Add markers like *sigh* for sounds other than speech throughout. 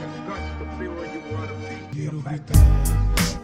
the guts to be where you want to be.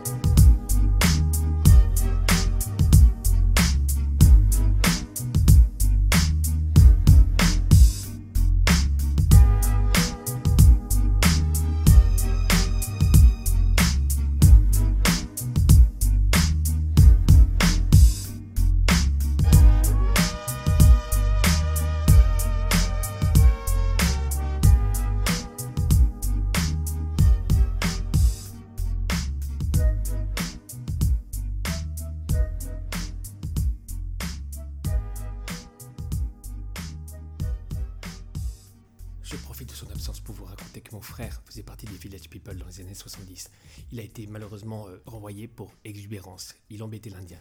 De son absence pour vous raconter que mon frère faisait partie des Village People dans les années 70. Il a été malheureusement euh, renvoyé pour exubérance. Il embêtait l'Indien.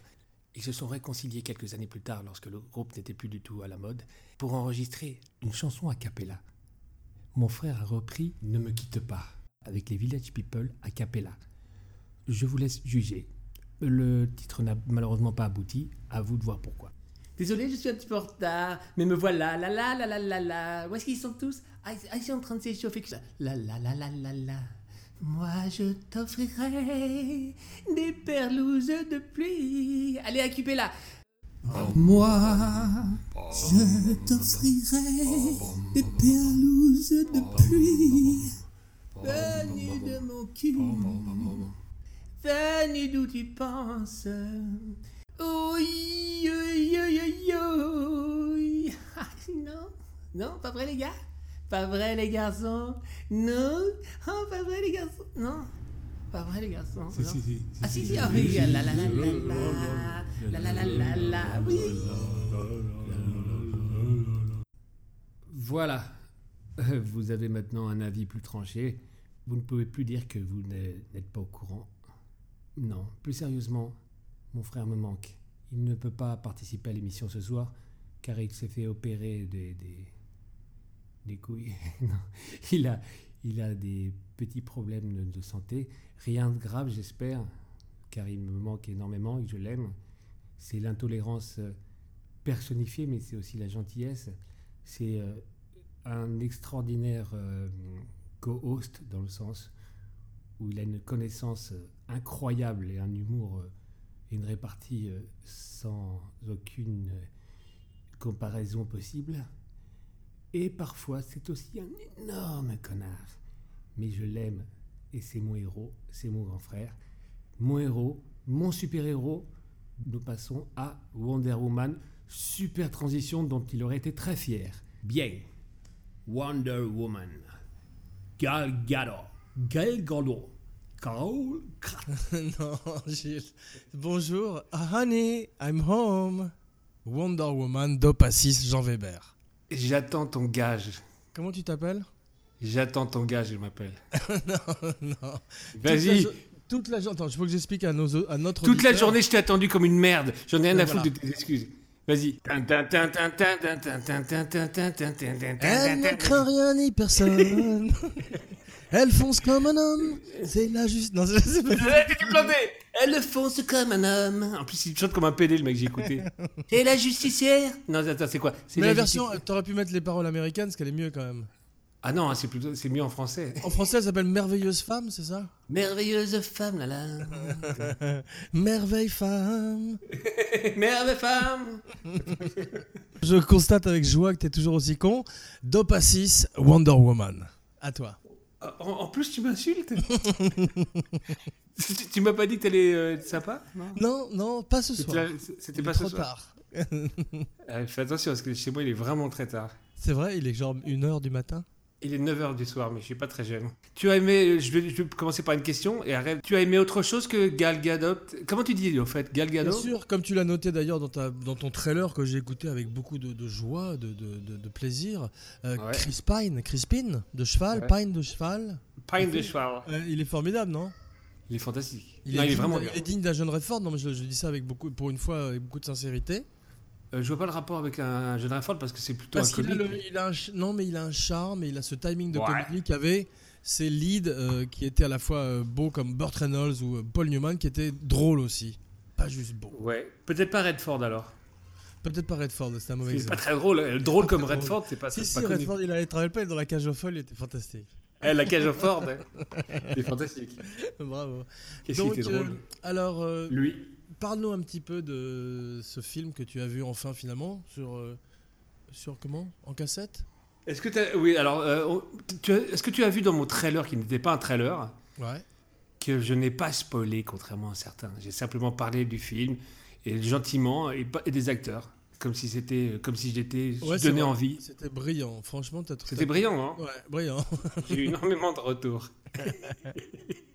Ils se sont réconciliés quelques années plus tard, lorsque le groupe n'était plus du tout à la mode, pour enregistrer une chanson a cappella. Mon frère a repris Ne me quitte pas avec les Village People a cappella. Je vous laisse juger. Le titre n'a malheureusement pas abouti, à vous de voir pourquoi. Désolé, je suis un petit peu en retard, mais me voilà, la la la la la la. Où est-ce qu'ils sont tous? Ah, ils- ah, sont en train de s'échauffer. La la la la la la. Moi, je t'offrirai des perlouses de pluie. Allez, occupez là. Moi, je t'offrirai des perlouses de pluie. Venu de mon cul, venu d'où tu penses? Oui, oui. Ah, *laughs* non, non, pas vrai les gars. Pas vrai les garçons. Non. Oh, pas vrai les garçons. Non Pas vrai les garçons. Ah si, si, ah oui, la la la la la, la la la la la, oui. Voilà, *laughs* vous avez maintenant un avis plus tranché. Vous ne pouvez plus dire que vous n'êtes pas au courant. Non, plus sérieusement, mon frère me manque. Il ne peut pas participer à l'émission ce soir car il s'est fait opérer des, des, couilles. *laughs* Il, a, il a des petits problèmes de, santé. Rien de grave, j'espère, car il me manque énormément et je l'aime. C'est l'intolérance euh, personnifiée, mais c'est aussi la gentillesse. C'est euh, un extraordinaire euh, co-host dans le sens où il a une connaissance incroyable et un humour une répartie euh, sans aucune euh, comparaison possible. Et parfois, c'est aussi un énorme connard. Mais je l'aime et c'est mon héros, c'est mon grand frère. Mon héros, mon super-héros. Nous passons à Wonder Woman. Super transition dont il aurait été très fier. Bien. Wonder Woman. Gal Gadot. Gal Gadot. Non, Gilles. Bonjour. Ah, honey, I'm home. Wonder Woman, Dopa 6, Jean Weber. J'attends ton gage. Comment tu t'appelles J'attends ton gage, je m'appelle. Non, non. Vas-y. Toute la, journée. Attends, faut que j'explique à, nos, à notre Toute la journée, je t'ai attendu comme une merde. J'en ai rien Ben à foutre de tes excuses. Vas-y. Elle ne craint rien ni personne. Elle fonce comme un homme. C'est la juste. Non, c'est *laughs* c'est pas. Elle fonce comme un homme. En plus, il chante comme un PD, le mec, j'ai écouté. *laughs* Et la justicière Non, attends, c'est quoi? C'est Mais la version, justice- t'aurais pu mettre les paroles américaines, parce qu'elle est mieux quand même. Ah non, hein, c'est plutôt, c'est mieux en français. En français, elle s'appelle Merveilleuse femme, c'est ça? Merveilleuse femme, là là. *laughs* Merveille femme. Merveilleuse femme. Je constate avec joie que t'es toujours aussi con. Dopa 6, Wonder Woman. À toi. En, en plus, tu m'insultes *laughs* Tu, tu m'as pas dit que t'allais euh, être sympa Non? Non, non, pas ce soir. C'était pas ce trop soir. tard. *laughs* Euh, fais attention parce que chez moi il est vraiment très tard. C'est vrai, il est genre 1h du matin. Il est 9h du soir, mais je suis pas très jeune. Tu as aimé, je vais, je vais commencer par une question et arrête. Tu as aimé autre chose que Gal Gadot? Comment tu dis au fait Gal Bien Gadot sûr, comme tu l'as noté d'ailleurs dans, ta- dans ton trailer que j'ai écouté avec beaucoup de, de joie, de, de- de- plaisir. euh, Ouais. Chris Pine, Chris Pine, de cheval, Ouais. Pine de cheval. Pine de cheval. Euh, il est formidable, non? Il est fantastique. il Non, est, il est digne vraiment bien. il est digne d'un jeune Redford. Non, mais je, je dis ça avec beaucoup, pour une fois avec beaucoup de sincérité. Euh, je vois pas le rapport avec un jeune Rafford parce que c'est plutôt Parce un a, comique. le- il a un, ch- non, mais il a un charme et il a ce timing de Ouais. comédie qu'avait ses leads euh, qui étaient à la fois euh, beaux comme Burt Reynolds ou euh, Paul Newman qui étaient drôles aussi. Pas juste beaux. Ouais, peut-être pas Redford alors. Peut-être pas Redford, c'est un mauvais C'est pas exemple. très drôle. Euh, Drôle Pas comme. Redford, c'est pas, Si, si, pas connu. Redford, il allait travailler pas dans la cage aux folles, il était fantastique. Eh, la cage au Ford. hein. *laughs* C'est fantastique. Bravo. Qu'est-ce qui Donc, était euh, drôle alors, euh, Lui. Parle-nous un petit peu de ce film que tu as vu enfin finalement sur euh, sur comment? En cassette? Est-ce que t'as- oui alors euh, as- est-ce que tu as vu dans mon trailer qui n'était pas un trailer? Ouais. que je n'ai pas spoilé contrairement à certains. J'ai simplement parlé du film et gentiment et, des acteurs comme si c'était comme si j'étais Ouais, vrai. envie. C'était brillant. Franchement, t'as C'était brillant, non Ouais, brillant. J'ai eu énormément de retours. *laughs*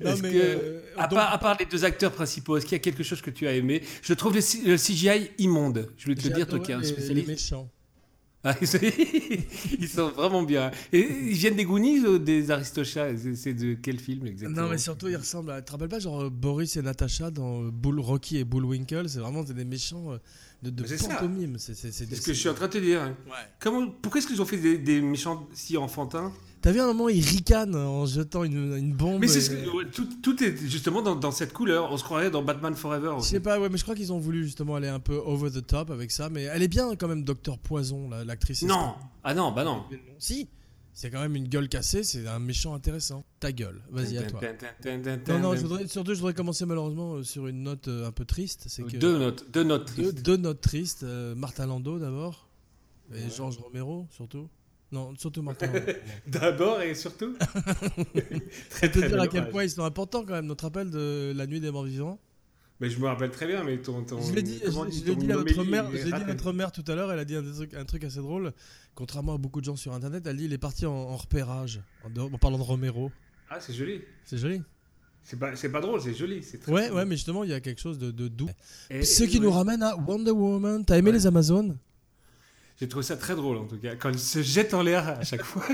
Non, Est-ce mais, que, euh, à, donc- part, à part les deux acteurs principaux, est-ce qu'il y a quelque chose que tu as aimé? Je trouve le, CGI immonde. Je voulais te le dire, toi qui es un spécialiste. Les méchants. Ah, *laughs* ils, sont, ils sont vraiment bien. Et ils viennent des Goonies ou des Aristochats? C'est- de quel film exactement? Non, mais surtout, ils ressemblent à. Tu te rappelles pas, genre Boris et Natacha dans euh, Bull, Rocky et Bullwinkle? C'est vraiment des méchants euh, de, pantomime. C'est ce que je suis en train de te dire. hein. Ouais. Comment, pourquoi est-ce qu'ils ont fait des, des méchants si enfantins? T'as vu un moment, il ricane en jetant une, une bombe. Mais c'est ce que- ouais, tout, tout est justement dans, dans cette couleur. On se croirait dans Batman Forever. Je sais pas, ouais, mais je crois qu'ils ont voulu justement aller un peu over the top avec ça. Mais elle est bien quand même, Docteur Poison, la- l'actrice. Non, ah non, bah non. Si, c'est quand même une gueule cassée, c'est un méchant intéressant. Ta gueule, vas-y à toi. Non, non, je voudrais, surtout, je voudrais commencer malheureusement euh, sur une note euh, un peu triste. C'est que Deux notes, deux notes. tristes. deux notes tristes. euh, Martin Landau d'abord, et Georges Romero surtout. Non, surtout Martin Landau. *laughs* D'abord et surtout. *laughs* très te dire à quel point ils sont importants quand même. Notre rappel de la nuit des morts vivants. Mais je me rappelle très bien, mais ton. ton Je l'ai dit, je- dit à notre mère, je dit à notre mère tout à l'heure. Elle a dit un truc, un truc assez drôle. Contrairement à beaucoup de gens sur Internet, elle dit il est parti en, en repérage. En, dehors- en parlant de Romero, Ah, c'est joli. c'est joli. C'est pas, pas drôle, c'est joli. très Ouais, ouais, mais justement, il y a quelque chose de, de doux. Et- Ce qui nous ramène à Wonder Woman. T'as aimé Ouais. les Amazones? J'ai trouvé ça très drôle en tout cas. Quand il se jette en l'air à chaque fois.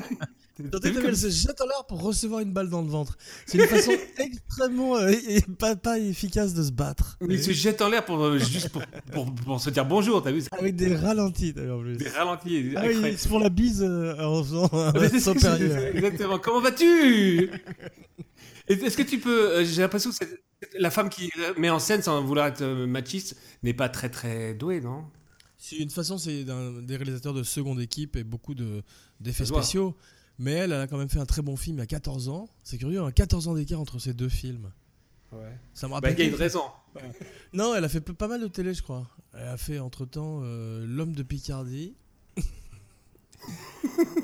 Tandis que elle se jette en l'air pour recevoir une balle dans le ventre. C'est une façon *laughs* extrêmement euh, et pas, pas efficace de se battre. Mais il se jette en l'air pour, euh, juste pour, pour, pour se dire bonjour, t'as vu ça Avec des ralentis d'ailleurs en plus. Des ralentis. Ah oui, se font la bise euh, en faisant *laughs* c'est- c'est- c'est- Exactement. Comment vas-tu *laughs* Est-ce que tu peux. euh, J'ai l'impression que c'est- la femme qui met en scène sans vouloir être machiste n'est pas très très douée, non? Si, une façon, c'est des réalisateurs de seconde équipe et beaucoup de- d'effets spéciaux. Mais elle, elle a quand même fait un très bon film il y a 14 ans. C'est curieux, hein, 14 ans d'écart entre ces deux films. Ouais. Ça me Bah, rappelle. il y a une raison. Non, elle a fait pas mal de télé, je crois. Elle a fait entre temps L'homme de Picardie.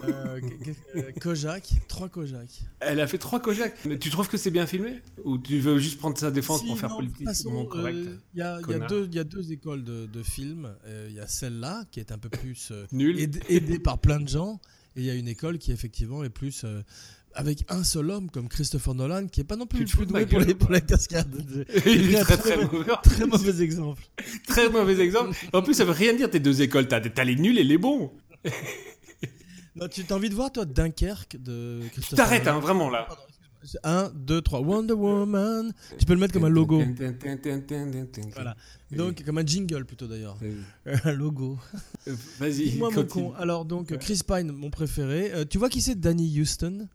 Euh, euh, Kojak, trois Kojak. Elle a fait trois Kojak. Mais tu trouves que c'est bien filmé? Ou tu veux juste prendre sa défense Si, pour faire euh, Il y, a- deux- écoles de, de films. Euh, Il y a celle-là, qui est un peu plus euh, Nul. aidée, aidée par plein de gens. Et il y a une école qui, effectivement, est plus. euh, avec un seul homme comme Christopher Nolan, qui est pas non plus Tu le te fous plus doué pour les, pour quoi. les cascades. *laughs* Il pris est un très très très mauvais- mauvais. Très mauvais exemple. *laughs* Très mauvais exemple. En plus, ça veut rien dire tes deux écoles. T'as t'as les nuls et les bons. *laughs* Non, tu as envie de voir, toi, Dunkerque de Tu Christopher t'arrêtes, hein, vraiment là. 1, 2, 3. Wonder Woman. Tu peux le mettre comme un logo. Voilà. Donc, comme un jingle plutôt d'ailleurs. *laughs* Un logo. Euh, Vas-y, Dis-moi mon con. Alors, donc, Chris Pine, mon préféré. Euh, tu vois qui c'est Danny Houston?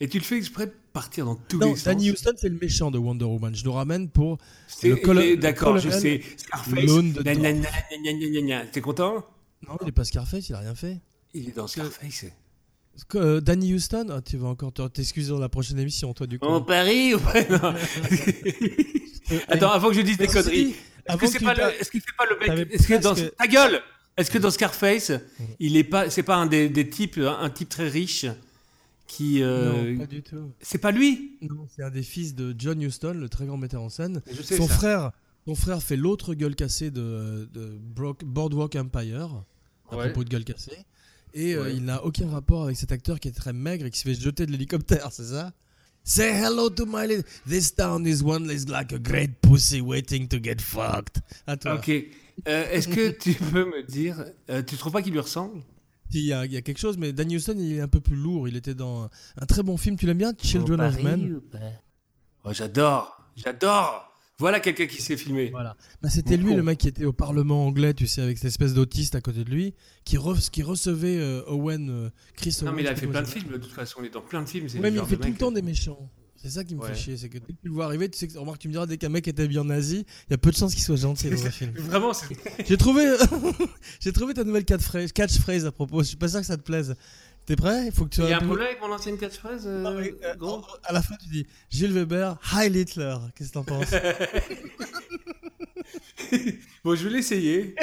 Et tu le fais exprès de partir dans tous Non, les sens? Danny Houston, c'est le méchant de Wonder Woman. Je nous ramène pour. Le D'accord, le je sais. Scarface. T'es content? Non, il est pas Scarface, il a rien fait. Il est dans Scarface. Euh, Danny Houston Ah, Tu vas encore te- t'excuser dans la prochaine émission, toi, du coup. En Paris ou pas? *laughs* Attends, avant que je dise des conneries. Est-ce que c'est pas, est-ce qu'il fait pas le mec Est-ce que dans ta gueule Est-ce que dans Scarface, il est pas, c'est pas un des, des types, un type très riche qui, euh, Non, pas du tout. c'est pas lui? Non, c'est un des fils de John Huston, le très grand metteur en scène. Je sais Son ça. frère, son frère fait l'autre gueule cassée de, de Brock- Boardwalk Empire, à Ouais. propos de gueule cassée. Et euh, il n'a aucun rapport avec cet acteur qui est très maigre et qui se fait jeter de l'hélicoptère, *laughs* c'est ça? Say hello to my little... This town is one is like a great pussy waiting to get fucked. À toi. Ok. Euh, Est-ce que tu *laughs* peux me dire, euh, tu trouves pas qu'il lui ressemble? Il y, a, il y a quelque chose, mais Danny Houston, il est un peu plus lourd. Il était dans un, un très bon film. Tu l'aimes bien Children of Men? Oh, j'adore, j'adore. Voilà quelqu'un qui s'est filmé. Voilà. Bah, c'était lui con. le mec qui était au Parlement anglais, tu sais, avec cette espèce d'autiste à côté de lui, qui, re- qui recevait euh, Owen, euh, Chris Non, Owen. mais il a fait plein de films de toute façon. Il est dans plein de films. Ouais, mais il fait tout le temps des méchants. C'est ça qui me Ouais. fait chier, c'est que dès que tu le vois arriver, tu sais que, remarque, tu me diras, dès qu'un mec est habillé en nazi, il y a peu de chances qu'il soit gentil dans un film. *laughs* Vraiment, c'est J'ai trouvé, *laughs* j'ai trouvé ta nouvelle catchphrase, catchphrase à propos, je suis pas sûr que ça te plaise. T'es prêt? Il faut que tu Il y a un problème avec mon ancienne catchphrase euh, Non, mais, euh, gros à la fin, tu dis Gilles Weber, Heil Hitler. Qu'est-ce que t'en penses? *laughs* Bon, je vais l'essayer.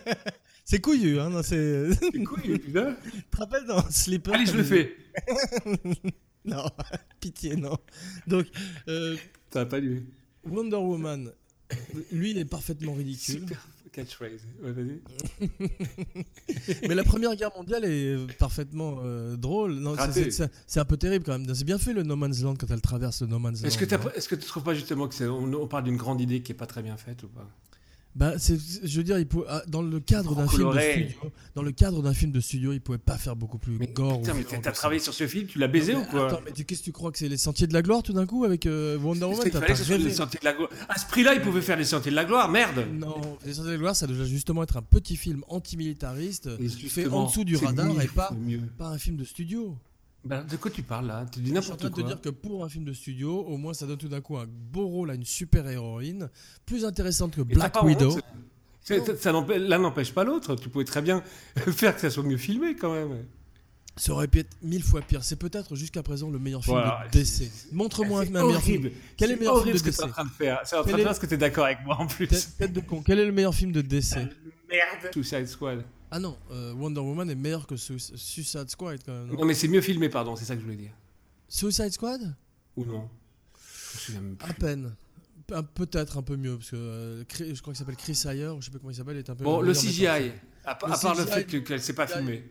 *laughs* C'est couillu, hein c'est... C'est cool, putain. Tu te rappelles dans Sleeper? Allez, je le fais. *laughs* Non, pitié, non. Donc, euh, Ça va pas lui. Wonder Woman, lui, il est parfaitement ridicule. Super catchphrase. Ouais, vas-y. *laughs* Mais la Première Guerre mondiale est parfaitement euh, drôle. C'est- un peu terrible quand même. C'est bien fait le No Man's Land quand elle traverse le No Man's Land. Est-ce que, t'as hein. est-ce que tu trouves pas justement que c'est, on, on parle d'une grande idée qui est pas très bien faite ou pas? Bah, c'est, je veux dire, il pouvait- ah, dans le cadre d'un film de studio, dans le cadre d'un film de studio, il pouvait pas faire beaucoup plus Mais gore. putain, mais t'as travaillé sur ce film, tu l'as baisé Non, ou quoi Attends, mais qu'est-ce que tu crois que c'est les Sentiers de la Gloire tout d'un coup avec euh, Wonder Woman? T'as les Sentiers de la gloire. À ce prix-là, il pouvait faire les Sentiers de la gloire, merde. Non, les Sentiers de la Gloire, ça doit justement être un petit film antimilitariste fait en dessous du radar et pas, pas un film de studio. Bah, de quoi tu parles là? Tu dis Je suis en train n'importe de te quoi. dire que pour un film de studio, au moins ça donne tout d'un coup un beau rôle à une super héroïne, plus intéressante que Black Widow. c'est- c'est- L'un n'empêche pas l'autre. Tu pouvais très bien *laughs* faire que ça soit mieux filmé quand même. Ça aurait pu être mille fois pire. C'est peut-être jusqu'à présent le meilleur film Voilà, de DC. Montre-moi un C'est meilleur film. Quel est le C'est meilleur film de ce que tu es en DC train de faire. C'est en train de faire ce que tu es d'accord avec moi en plus. Tête de con. Quel est le meilleur film de DC Merde. Suicide Squad. Ah non, euh, Wonder Woman est meilleur que Su- Suicide Squad quand même. non Non, mais c'est mieux filmé, pardon, c'est ça que je voulais dire. Suicide Squad? Ou non? Je même plus. À peine. Peut-être un peu mieux parce que euh, je crois qu'il s'appelle Chris Ayer, je sais pas comment il s'appelle, est un peu. Bon, le CGI, à, pa- Le à part le fait que- qu'elle s'est pas filmée.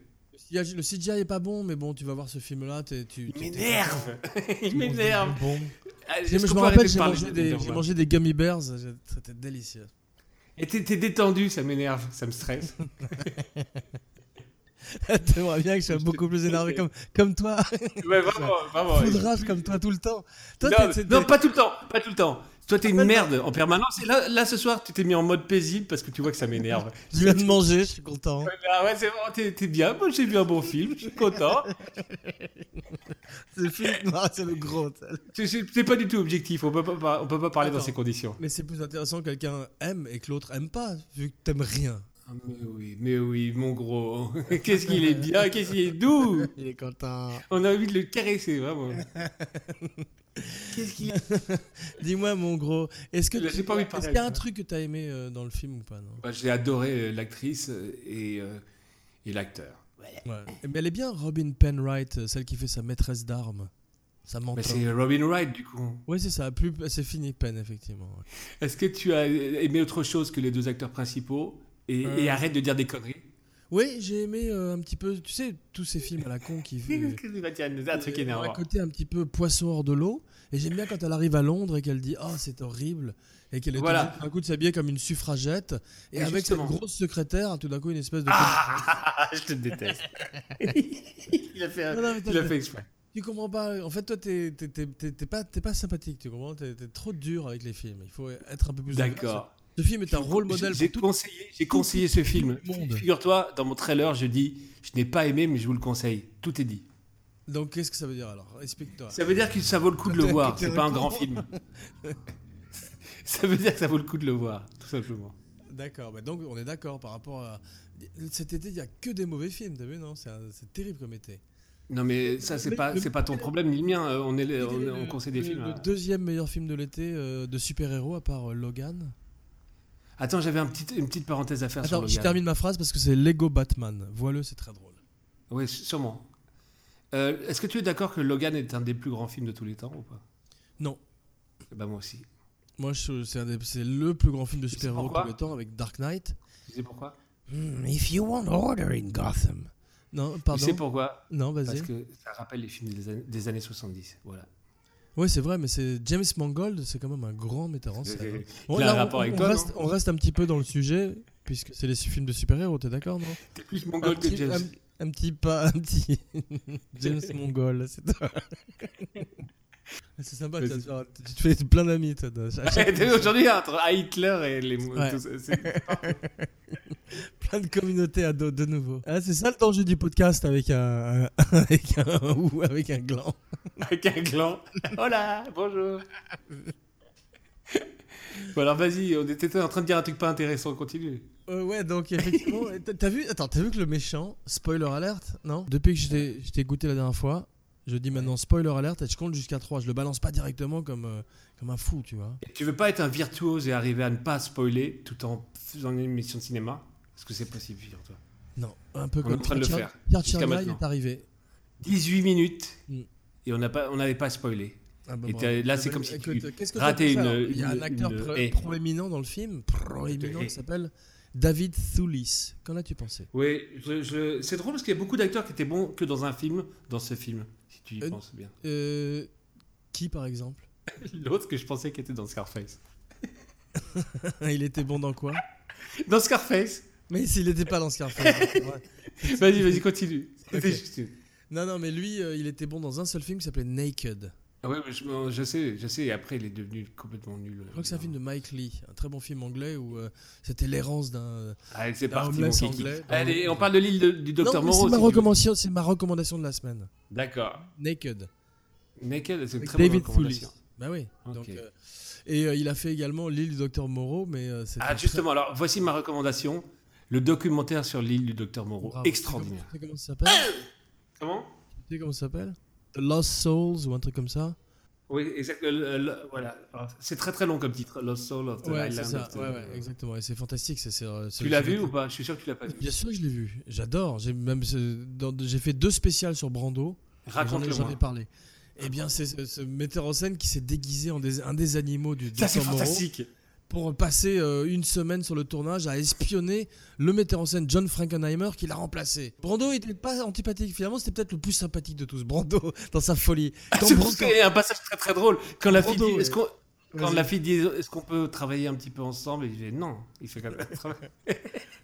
Le CGI est pas bon, mais bon, tu vas voir ce film-là, tu. Il *laughs* tu- m'énerve Il m'énerve Bon. Ah, Je me rappelle, j'ai mangé, de des, gummy bears, c'était délicieux. Et t'es détendu, ça m'énerve, ça me stresse. *laughs* T'aimerais bien que je sois beaucoup plus énervé comme, comme toi, ouais, vraiment, vraiment. *laughs* foudrage comme toi tout le temps. Toi, non, pas tout le temps, pas tout le temps. Toi, t'es une merde en permanence. Et là, là, ce soir, tu t'es mis en mode paisible parce que tu vois que ça m'énerve. *laughs* je viens de manger, je suis content. Ah ouais, c'est bon, t'es t'es bien. Moi, j'ai vu un bon film, je suis content. C'est *laughs* le film c'est le gros. C'est- pas du tout objectif, on peut pas, on peut pas parler dans ces conditions. Mais c'est plus intéressant que quelqu'un aime et que l'autre aime pas, vu que t'aimes rien. Ah, mais oui, mais oui, mon gros. *laughs* Qu'est-ce qu'il est bien, qu'est-ce qu'il est doux. Il est content. On a envie de le caresser, vraiment. Qu'est-ce qu'il *laughs* Dis-moi, mon gros, est-ce que J'ai tu- pas envie de parler est-ce qu'il y a un truc que t'as aimé euh, dans le film ou pas non? Bah, J'ai adoré euh, l'actrice euh, et, euh, et l'acteur. ouais. Mais elle est bien, Robin Penwright, celle qui fait sa maîtresse d'armes. Ça Mais m'entend. c'est Robin Wright, du coup. Oui, c'est ça. Plus, c'est fini, Penn, effectivement. ouais. Est-ce que tu as aimé autre chose que les deux acteurs principaux? Et, Euh. et arrête de dire des conneries Oui, j'ai aimé euh, un petit peu, tu sais, tous ces films à la con qui *laughs* fait. un truc un côté un petit peu poisson hors de l'eau. Et j'aime bien quand elle arrive à Londres et qu'elle dit Oh, c'est horrible. Et qu'elle est Voilà. tout d'un coup de s'habiller comme une suffragette. Et Et avec justement. cette grosse secrétaire, tout d'un coup, une espèce de. Ah, *laughs* je te déteste. *laughs* il a fait, Non, non, mais il a t'as- fait exprès. Tu comprends pas. En fait, toi, t'es pas, pas sympathique, tu comprends? T'es t'es trop dur avec les films. Il faut être un peu plus. D'accord. Ce film est un rôle modèle pour tout. conseillé, j'ai conseillé ce film. Figure-toi, dans mon trailer, je dis, je n'ai pas aimé, mais je vous le conseille. Tout est dit. Donc, qu'est-ce que ça veut dire alors? Explique-toi. Ça veut dire que ça vaut le coup de le *laughs* voir. C'est pas un grand film. *laughs* ça veut dire que ça vaut le coup de le voir, tout simplement. D'accord. bah donc, on est d'accord par rapport à. Cet été, il y a que des mauvais films, t'as vu, non? C'est un- terrible comme été. Non, mais ça, c'est pas, c'est pas ton problème ni le mien. Euh, On est, on, conseille des le- films. Le là. deuxième meilleur film de l'été euh, de super-héros à part euh, Logan. Attends, j'avais un petit, une petite parenthèse à faire sur Attends, le je termine ma phrase parce que c'est Lego Batman. Vois-le, c'est très drôle. Oui, sûrement. Euh, Est-ce que tu es d'accord que Logan est un des plus grands films de tous les temps ou pas? Non. Eh ben moi aussi. Moi, c'est le plus grand film de super-héros de tous les temps avec Dark Knight. Tu sais pourquoi? Hmm, if you want order in Gotham. Non, Tu sais pardon. pourquoi? Non, Parce vas-y. que ça rappelle les films des années 70. Voilà. Ouais, c'est vrai, mais c'est James Mangold, c'est quand même un grand metteur en scène. hein. Bon, là, on- avec on, toi, reste, on reste un petit peu dans le sujet, puisque c'est les films de super-héros, t'es d'accord, non? T'es plus un mongol que petit, James. un- un petit pas, un petit *laughs* James Mongol, c'est toi. C'est sympa, tu, te faire- tu te fais plein d'amis, Aujourd'hui, entre Hitler et les. Ouais. tout ça, c'est- *laughs* plein de communautés à dos de nouveau. Ah, c'est ça le danger du podcast avec un- *laughs* avec un ou avec un gland. Avec un gland. *laughs* Hola, bonjour. Bon, alors vas-y, on était en train de dire un truc pas intéressant, continue. Euh, ouais, donc effectivement, *laughs* t'as- vu, attends, t'as vu que le méchant, spoiler alert, non? Depuis que je t'ai- je t'ai écouté la dernière fois, je dis maintenant spoiler alert et je compte jusqu'à 3. Je le balance pas directement comme, euh, comme un fou, tu vois. Et tu veux pas être un virtuose et arriver à ne pas spoiler tout en faisant une émission de cinéma? Est-ce que c'est possible, figure-toi? Non, un peu On est comme en train de le faire, Pierre Tchernia, est arrivé. 18 minutes Mm. Et on n'avait pas spoilé. Ah bah Et là, c'est comme si tu que ratais une- Il y a un acteur une- pro- eh. proéminent dans le film, proéminent, Eh. qui s'appelle David Thewlis. Qu'en as-tu pensé? Oui, je- je- c'est drôle parce qu'il y a beaucoup d'acteurs qui étaient bons que dans un film, dans ce film, si tu y Euh, penses bien. Euh, Qui par exemple? *laughs* L'autre que je pensais qui était dans Scarface. *laughs* Il était bon dans quoi? Dans Scarface Mais s'il n'était pas dans Scarface. *laughs* Vas-y, vas-y, continue. C'était Ok. juste une- non, non, mais lui, euh, il était bon dans un seul film qui s'appelait Naked. Ah ouais, mais je, je sais, je sais, et après il est devenu complètement nul. Je crois que c'est un film de Mike Lee, un très bon film anglais où euh, c'était l'errance d'un. Allez, c'est d'un parti, mon kiki. anglais. Allez, on parle de l'île du docteur Moreau. c'est ma recommandation, c'est ma recommandation de la semaine. D'accord. Naked. Naked, c'est une très bonne David recommandation. Thewlis. Bah oui. Ok. Donc, euh, et euh, il a fait également l'île du docteur Moreau, mais euh, c'était Ah, très- justement, alors voici ma recommandation le documentaire sur l'île du docteur Moreau. Bravo. Extraordinaire. Comment ça s'appelle? Comment? Tu sais comment ça s'appelle? The Lost Souls ou un truc comme ça? Oui, exact. le- le- le- voilà. C'est très très long comme titre. Lost Soul of the Ouais, Island. ça. of the- Ouais, ouais, exactement. Et c'est fantastique. Tu l'as vu ou pas? Je suis sûr que tu l'as pas vu. Bien sûr que je l'ai vu. J'adore. J'ai même j'ai fait deux spéciales sur Brando. Raconte-le j'en ai parlé. Eh bien, c'est ce, metteur en scène qui s'est déguisé en des- un des animaux du Ça, c'est fantastique. Pour passer euh, une semaine sur le tournage à espionner le metteur en scène John Frankenheimer qui l'a remplacé. Brando était pas antipathique. Finalement, c'était peut-être le plus sympathique de tous. Brando *laughs* dans sa folie. Quand C'est Brando- un passage très très drôle. Quand la fille dit, est-ce qu'on- quand Vas-y. la fille dit, est-ce qu'on peut travailler un petit peu ensemble, il dit non. Il fait comme ça.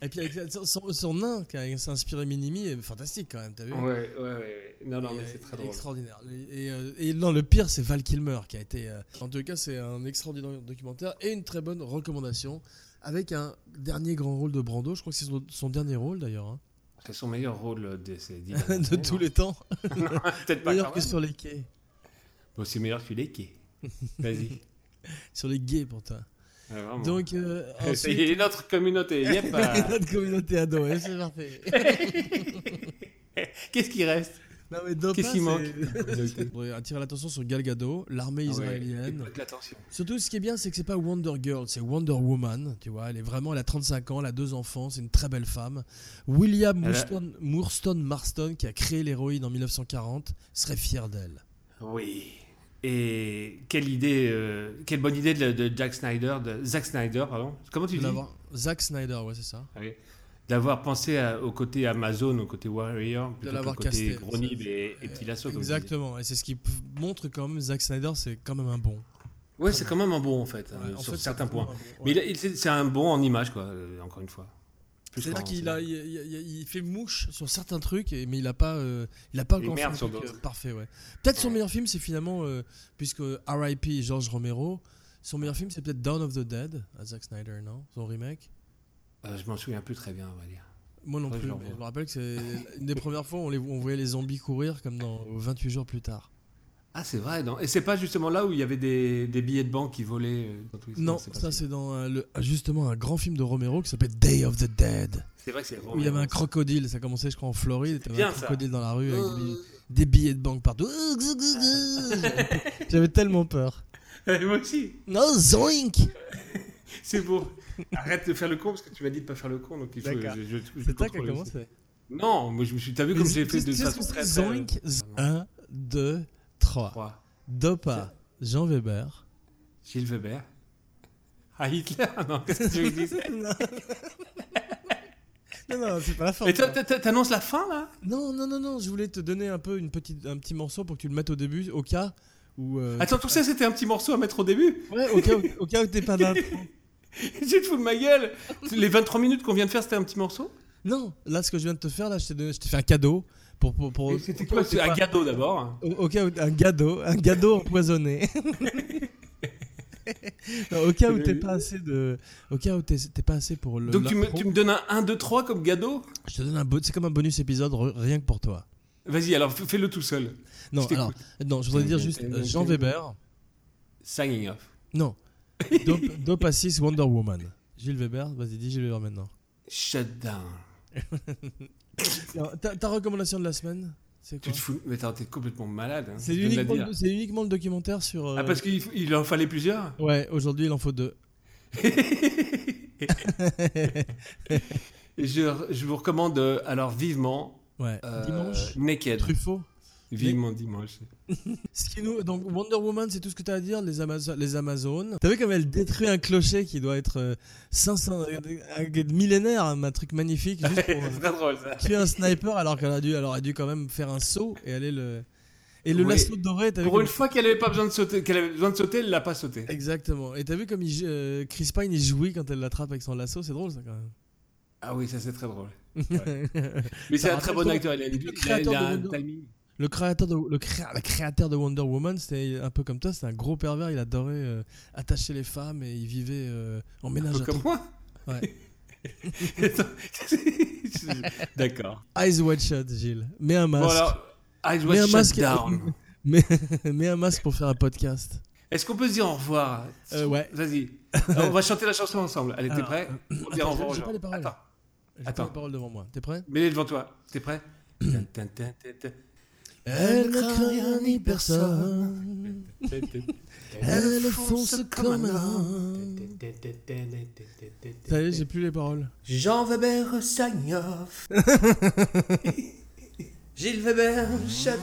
Et puis avec son, son- nain qui a s'est inspiré Minimi est fantastique quand même, t'as vu ouais, ouais, ouais, ouais. Non, non, Et, mais euh, c'est très drôle. Extraordinaire. Et, et, euh, et non, le pire, c'est Val Kilmer qui a été. euh, en tout cas, c'est un extraordinaire documentaire et une très bonne recommandation avec un dernier grand rôle de Brando. Je crois que c'est son, son dernier rôle d'ailleurs, hein, C'est son meilleur rôle de ces dix *laughs* de dernières années, tous les temps. *laughs* Peut-être pas *laughs* Meilleur quand que sur les quais. Bon, c'est meilleur que les quais. Vas-y. Sur les gays pour toi. Ouais, vraiment. Donc, euh, ensuite, est, notre communauté. Yep. notre communauté ado, c'est parfait. Qu'est-ce qui reste? Non, mais Dopa, Qu'est-ce qui manque attirer l'attention sur Gal Gadot, l'armée Ah ouais, israélienne. Surtout, ce qui est bien, c'est que c'est pas Wonder Girl, c'est Wonder Woman. Tu vois, elle est vraiment, elle a 35 ans, elle a deux enfants, c'est une très belle femme. William Elle a- Moorston, Moorston Marston, qui a créé l'héroïne en 1940, serait fier d'elle. Oui. Et quelle idée, euh, quelle bonne idée de, de Jack Snyder, de Zack Snyder, pardon. Comment tu De dis Zack Snyder, ouais, c'est ça. Ah oui. D'avoir pensé à- au côté Amazon, au côté Warrior, plutôt que l'avoir au côté. Gronib et, et Petit Lasso. Exactement, et c'est ce qui montre quand même Zack Snyder, c'est quand même un bon. Ouais, c'est quand même un bon en fait, Ouais, euh, en sur fait, certains points. bon, Mais ouais. c'est un bon en image, quoi, euh, encore une fois. C'est-à-dire qu'il a, il, il- il fait mouche sur certains trucs, mais il a pas, euh, il a pas encore fait sur truc, euh, parfait. Ouais. Peut-être son meilleur film, c'est finalement, euh, puisque R.I.P. George Romero, son meilleur film, c'est peut-être Dawn of the Dead, à Zack Snyder, non? Son remake? Euh, je m'en souviens plus très bien, on va dire. Moi non plus, je mais me rappelle que c'est une des premières fois où on, les, on voyait les zombies courir comme dans 28 jours plus tard. Ah, c'est vrai, non Et c'est pas justement là où il y avait des, des billets de banque qui volaient euh, dans tous les Non, ça c'est dans euh, le, justement un grand film de Romero qui s'appelle Day of the Dead. C'est vrai que c'est Où il y avait un crocodile, ça commençait je crois en Floride, il y avait un ça. crocodile dans la rue avec des, Euh, des billets de banque partout. *laughs* J'avais tellement peur. Moi aussi, Non, zoink c'est beau. *laughs* Arrête de faire le con parce que tu m'as dit de pas faire le con, donc. Je, je, je C'est toi qui as commencé. Non, moi je me suis. T'as vu comme j'ai fait de façon très. très- Zoink 1, 2, 3. Trois. Dopa, Jean Weber. Gilles Weber. Ah, Hitler *laughs* Non, qu'est-ce que tu veux dire *laughs* Non, non, c'est pas la fin. Et toi, t'a- t'a- t'annonces la fin là? Non, non, non, non, je voulais te donner un peu une petite, un petit morceau pour que tu le mettes au début, au cas où. euh, Attends, tout ça c'était un petit morceau à mettre au début? Ouais, au cas où, au cas où t'es pas d'intro. Tu te fous de ma gueule Les 23 minutes qu'on vient de faire c'était un petit morceau Non, là, ce que je viens de te faire, là, je t'ai je t'ai fait un cadeau. Pour, pour, pour, C'était quoi C'est un gâteau d'abord. Au, au cas où, un gâteau, un gâteau empoisonné. *laughs* Non, au cas où t'es pas assez de, au cas où t'es t'es pas assez pour le. Donc tu me, tu me donnes un 1, 2, 3 comme gâteau Je te donne un c'est comme un bonus épisode rien que pour toi. Vas-y, alors fais-le tout seul. Non, Je t'écoute. alors, non, je voudrais dire juste euh, Jean Weber. Signing off. Non, Dope, Dope Assis Wonder Woman. Gilles Weber, vas-y, dis Gilles Weber maintenant. Shutdown. Alors, *laughs* Ta, ta recommandation de la semaine, c'est Tu quoi te fous Mais t'es complètement malade. hein. C'est uniquement, le- c'est uniquement le documentaire sur. euh, Ah, parce qu'il il en fallait plusieurs? Ouais, aujourd'hui il en faut deux. *laughs* Je, je vous recommande euh, alors vivement Ouais. euh, Dimanche? Naked. Truffaut? Vivement dimanche. *laughs* Ce qui nous, donc Wonder Woman, c'est tout ce que tu as à dire, les, Amazo- les Amazones. T'as vu comme elle détruit un clocher qui doit être euh, 500, euh, euh, millénaire, hein, un truc magnifique, juste pour *laughs* euh, C'est très drôle ça. tuer un sniper alors qu'elle a dû, elle aurait dû quand même faire un saut et aller le. Et le Oui. lasso doré, t'as vu Pour une fois qu'elle avait pas besoin de sauter, qu'elle avait besoin de sauter, elle l'a pas sauté. Exactement. Et t'as vu comme il, euh, Chris Pine il jouit quand elle l'attrape avec son lasso, c'est drôle ça quand Ah oui, ça c'est très drôle. *laughs* même. Mais c'est un très bon acteur. Il a, il a- créateur il a de un Wonder- timing. Le créateur de, le, créa- le créateur de Wonder Woman, c'était un peu comme toi, c'était un gros pervers, il adorait euh, attacher les femmes et il vivait euh, en Un ménage peu à comme moi. Ouais. *laughs* *laughs* D'accord. Eyes wide shut, Gilles. Mets un masque. Alors, Eyes Mets un Wide masque. Shut Down. *laughs* Mets, mets un masque pour faire un podcast. Est-ce qu'on peut se dire au revoir? Euh, ouais. Vas-y. On va chanter la chanson ensemble. Allez, t'es prêt? *clears throat* On attends, dit au revoir j'ai pas les paroles. Attends. Attends. pas les paroles devant moi. T'es prêt? Mets-les devant toi. T'es prêt? *clears throat* Elle ne craint rien ni personne. Elle fonce comme un homme. Ça y est, j'ai plus les paroles. Jean Weber sign off. *laughs* Gilles Weber shut